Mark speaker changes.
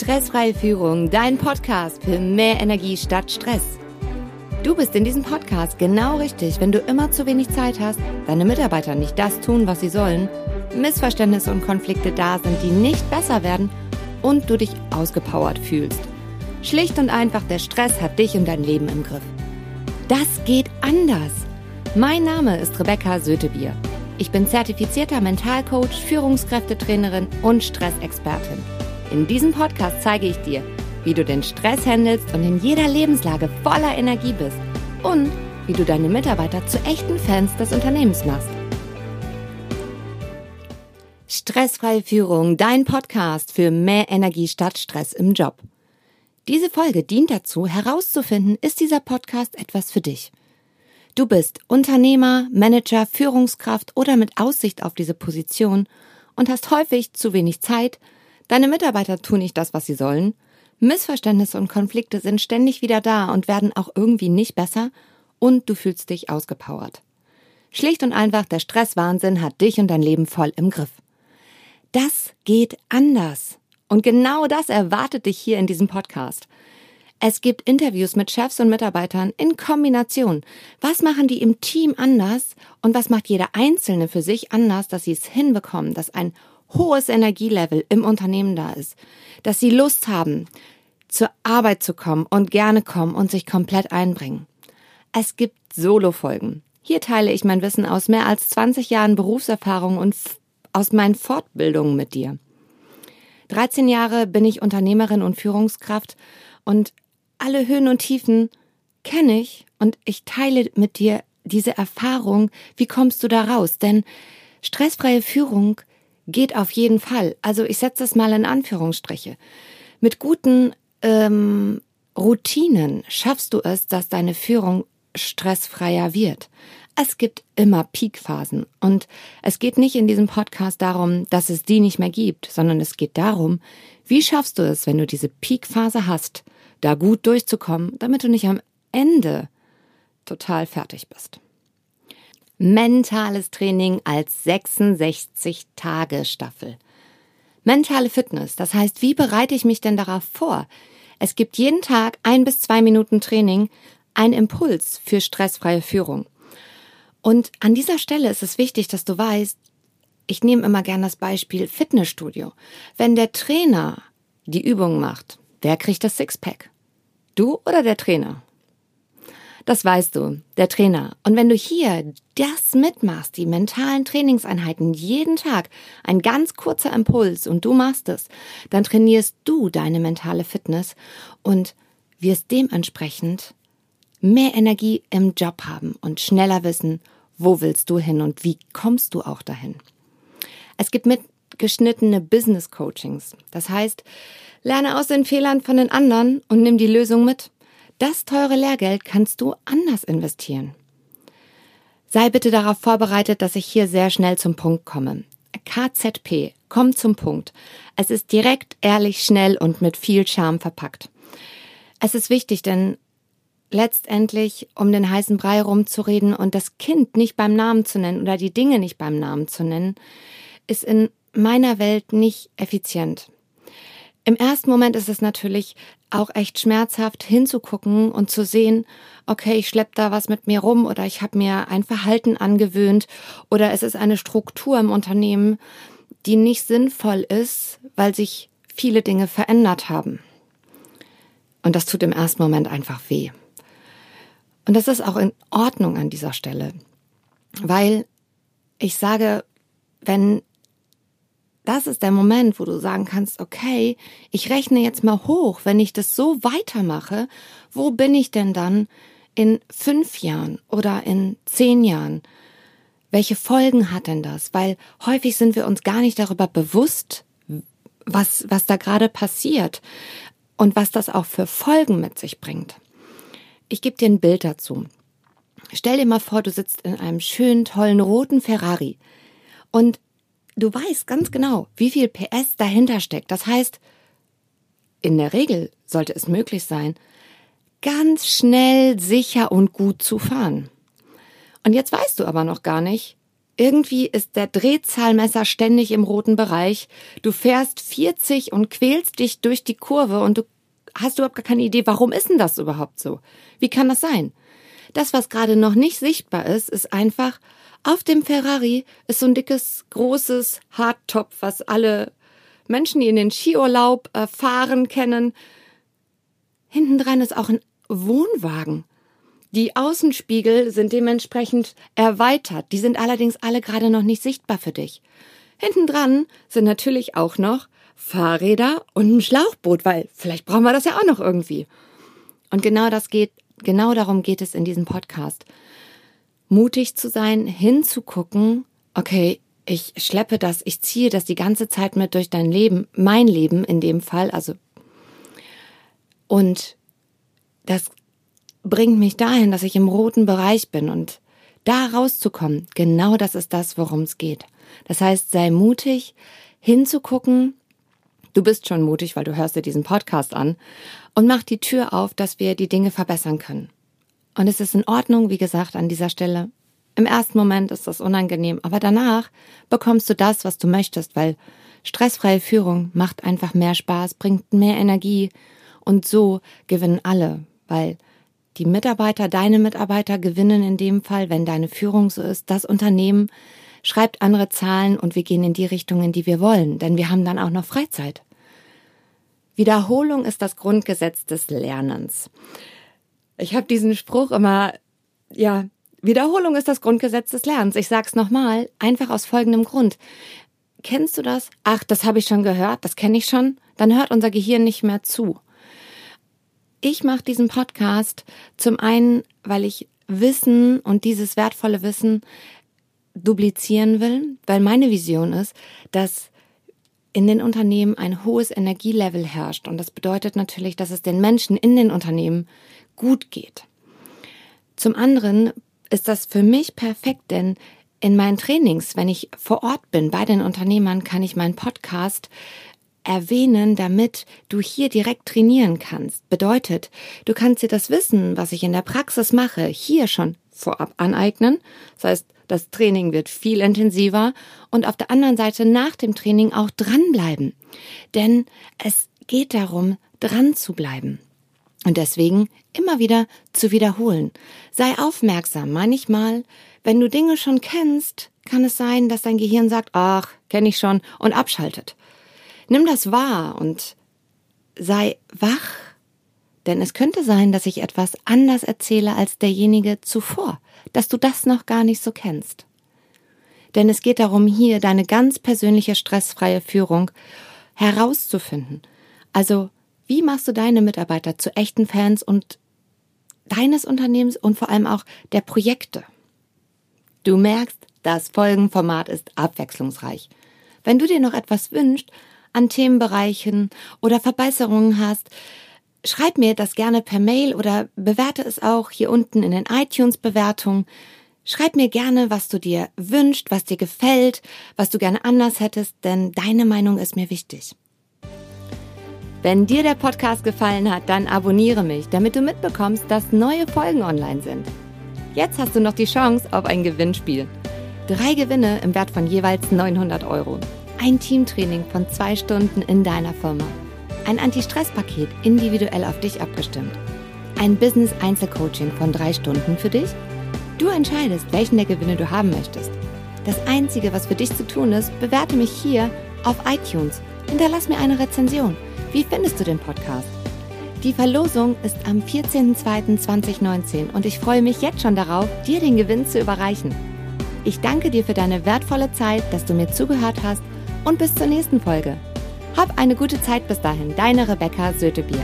Speaker 1: Stressfreie Führung, dein Podcast für mehr Energie statt Stress. Du bist in diesem Podcast genau richtig, wenn du immer zu wenig Zeit hast, deine Mitarbeiter nicht das tun, was sie sollen, Missverständnisse und Konflikte da sind, die nicht besser werden und du dich ausgepowert fühlst. Schlicht und einfach, der Stress hat dich und dein Leben im Griff. Das geht anders. Mein Name ist Rebecca Sötebier. Ich bin zertifizierter Mentalcoach, Führungskräftetrainerin und Stressexpertin. In diesem Podcast zeige ich dir, wie du den Stress handelst und in jeder Lebenslage voller Energie bist und wie du deine Mitarbeiter zu echten Fans des Unternehmens machst. Stressfreie Führung, dein Podcast für mehr Energie statt Stress im Job. Diese Folge dient dazu, herauszufinden, ist dieser Podcast etwas für dich. Du bist Unternehmer, Manager, Führungskraft oder mit Aussicht auf diese Position und hast häufig zu wenig Zeit, Deine Mitarbeiter tun nicht das, was sie sollen. Missverständnisse und Konflikte sind ständig wieder da und werden auch irgendwie nicht besser und du fühlst dich ausgepowert. Schlicht und einfach, der Stresswahnsinn hat dich und dein Leben voll im Griff. Das geht anders. Und genau das erwartet dich hier in diesem Podcast. Es gibt Interviews mit Chefs und Mitarbeitern in Kombination. Was machen die im Team anders und was macht jeder Einzelne für sich anders, dass sie es hinbekommen, dass ein hohes Energielevel im Unternehmen da ist, dass sie Lust haben, zur Arbeit zu kommen und gerne kommen und sich komplett einbringen. Es gibt Solo-Folgen. Hier teile ich mein Wissen aus mehr als 20 Jahren Berufserfahrung und aus meinen Fortbildungen mit dir. 13 Jahre bin ich Unternehmerin und Führungskraft und alle Höhen und Tiefen kenne ich und ich teile mit dir diese Erfahrung. Wie kommst du da raus? Denn stressfreie Führung geht auf jeden Fall. Also ich setze das mal in Anführungsstriche. Mit guten ähm, Routinen schaffst du es, dass deine Führung stressfreier wird. Es gibt immer Peakphasen und es geht nicht in diesem Podcast darum, dass es die nicht mehr gibt, sondern es geht darum, wie schaffst du es, wenn du diese Peakphase hast, da gut durchzukommen, damit du nicht am Ende total fertig bist. Mentales Training als 66-Tage-Staffel. Mentale Fitness, das heißt, wie bereite ich mich denn darauf vor? Es gibt jeden Tag ein bis zwei Minuten Training, ein Impuls für stressfreie Führung. Und an dieser Stelle ist es wichtig, dass du weißt, ich nehme immer gern das Beispiel Fitnessstudio. Wenn der Trainer die Übung macht, wer kriegt das Sixpack? Du oder der Trainer? Das weißt du, der Trainer. Und wenn du hier das mitmachst, die mentalen Trainingseinheiten jeden Tag, ein ganz kurzer Impuls und du machst es, dann trainierst du deine mentale Fitness und wirst dementsprechend mehr Energie im Job haben und schneller wissen, wo willst du hin und wie kommst du auch dahin. Es gibt mitgeschnittene Business Coachings. Das heißt, lerne aus den Fehlern von den anderen und nimm die Lösung mit. Das teure Lehrgeld kannst du anders investieren. Sei bitte darauf vorbereitet, dass ich hier sehr schnell zum Punkt komme. KZP, komm zum Punkt. Es ist direkt, ehrlich, schnell und mit viel Charme verpackt. Es ist wichtig, denn letztendlich, um den heißen Brei rumzureden und das Kind nicht beim Namen zu nennen oder die Dinge nicht beim Namen zu nennen, ist in meiner Welt nicht effizient. Im ersten Moment ist es natürlich auch echt schmerzhaft hinzugucken und zu sehen, okay, ich schlepp da was mit mir rum oder ich habe mir ein Verhalten angewöhnt oder es ist eine Struktur im Unternehmen, die nicht sinnvoll ist, weil sich viele Dinge verändert haben. Und das tut im ersten Moment einfach weh. Und das ist auch in Ordnung an dieser Stelle, weil ich sage, wenn das ist der Moment, wo du sagen kannst, okay, ich rechne jetzt mal hoch, wenn ich das so weitermache, wo bin ich denn dann in fünf Jahren oder in zehn Jahren? Welche Folgen hat denn das? Weil häufig sind wir uns gar nicht darüber bewusst, was, was da gerade passiert und was das auch für Folgen mit sich bringt. Ich gebe dir ein Bild dazu. Stell dir mal vor, du sitzt in einem schönen, tollen roten Ferrari und du weißt ganz genau, wie viel PS dahinter steckt. Das heißt, in der Regel sollte es möglich sein, ganz schnell, sicher und gut zu fahren. Und jetzt weißt du aber noch gar nicht, Irgendwie ist der Drehzahlmesser ständig im roten Bereich. Du fährst 40 und quälst dich durch die Kurve und du hast überhaupt gar keine Idee, warum ist denn das überhaupt so? Wie kann das sein? Das, was gerade noch nicht sichtbar ist, ist einfach, auf dem Ferrari ist so ein dickes, großes Hardtop, was alle Menschen, die in den Skiurlaub äh, fahren, kennen. Hinten dran ist auch ein Wohnwagen. Die Außenspiegel sind dementsprechend erweitert. Die sind allerdings alle gerade noch nicht sichtbar für dich. Hinten dran sind natürlich auch noch Fahrräder und ein Schlauchboot, weil vielleicht brauchen wir das ja auch noch irgendwie. Und genau das geht, genau darum geht es in diesem Podcast. Mutig zu sein, hinzugucken, okay, ich schleppe das, ich ziehe das die ganze Zeit mit durch dein Leben, mein Leben in dem Fall, also und das bringt mich dahin, dass ich im roten Bereich bin und da rauszukommen, genau das ist das, worum es geht. Das heißt, sei mutig, hinzugucken. Du bist schon mutig, weil du hörst dir diesen Podcast an und mach die Tür auf, dass wir die Dinge verbessern können. Und es ist in Ordnung, wie gesagt, an dieser Stelle. Im ersten Moment ist das unangenehm, aber danach bekommst du das, was du möchtest, weil stressfreie Führung macht einfach mehr Spaß, bringt mehr Energie und so gewinnen alle, weil die Mitarbeiter, deine Mitarbeiter gewinnen in dem Fall, wenn deine Führung so ist. Das Unternehmen schreibt andere Zahlen und wir gehen in die Richtung, in die wir wollen, denn wir haben dann auch noch Freizeit. Wiederholung ist das Grundgesetz des Lernens. Ich habe diesen Spruch immer, ja, Wiederholung ist das Grundgesetz des Lernens. Ich sag's nochmal, einfach aus folgendem Grund. Kennst du das? Ach, das habe ich schon gehört, das kenne ich schon. Dann hört unser Gehirn nicht mehr zu. Ich mache diesen Podcast zum einen, weil ich Wissen und dieses wertvolle Wissen duplizieren will, weil meine Vision ist, dass in den Unternehmen ein hohes Energielevel herrscht. Und das bedeutet natürlich, dass es den Menschen in den Unternehmen gut geht. Zum anderen ist das für mich perfekt, denn in meinen Trainings, wenn ich vor Ort bin bei den Unternehmern, kann ich meinen Podcast erwähnen, damit du hier direkt trainieren kannst. Bedeutet, du kannst dir das Wissen, was ich in der Praxis mache, hier schon vorab aneignen. Das heißt, das Training wird viel intensiver und auf der anderen Seite nach dem Training auch dranbleiben. Denn es geht darum, dran zu bleiben. Und deswegen immer wieder zu wiederholen. Sei aufmerksam. Manchmal, wenn du Dinge schon kennst, kann es sein, dass dein Gehirn sagt, ach, kenne ich schon und abschaltet. Nimm das wahr und sei wach, denn es könnte sein, dass ich etwas anders erzähle als derjenige zuvor, dass du das noch gar nicht so kennst. Denn es geht darum, hier deine ganz persönliche stressfreie Führung herauszufinden. Also, wie machst du deine Mitarbeiter zu echten Fans und deines Unternehmens und vor allem auch der Projekte? Du merkst, das Folgenformat ist abwechslungsreich. Wenn du dir noch etwas wünschst, an Themenbereichen oder Verbesserungen hast, schreib mir das gerne per Mail oder bewerte es auch hier unten in den iTunes-Bewertungen. Schreib mir gerne, was du dir wünschst, was dir gefällt, was du gerne anders hättest, denn deine Meinung ist mir wichtig. Wenn dir der Podcast gefallen hat, dann abonniere mich, damit du mitbekommst, dass neue Folgen online sind. Jetzt hast du noch die Chance auf ein Gewinnspiel. Drei Gewinne im Wert von jeweils 900 Euro. Ein Teamtraining von zwei Stunden in deiner Firma. Ein Anti-Stress-Paket individuell auf dich abgestimmt. Ein Business-Einzelcoaching von drei Stunden für dich. Du entscheidest, welchen der Gewinne du haben möchtest. Das Einzige, was für dich zu tun ist, bewerte mich hier auf iTunes. Hinterlass mir eine Rezension. Wie findest du den Podcast? Die Verlosung ist am 14.02.2019 und ich freue mich jetzt schon darauf, dir den Gewinn zu überreichen. Ich danke dir für deine wertvolle Zeit, dass du mir zugehört hast und bis zur nächsten Folge. Hab eine gute Zeit bis dahin, deine Rebecca Sötebier.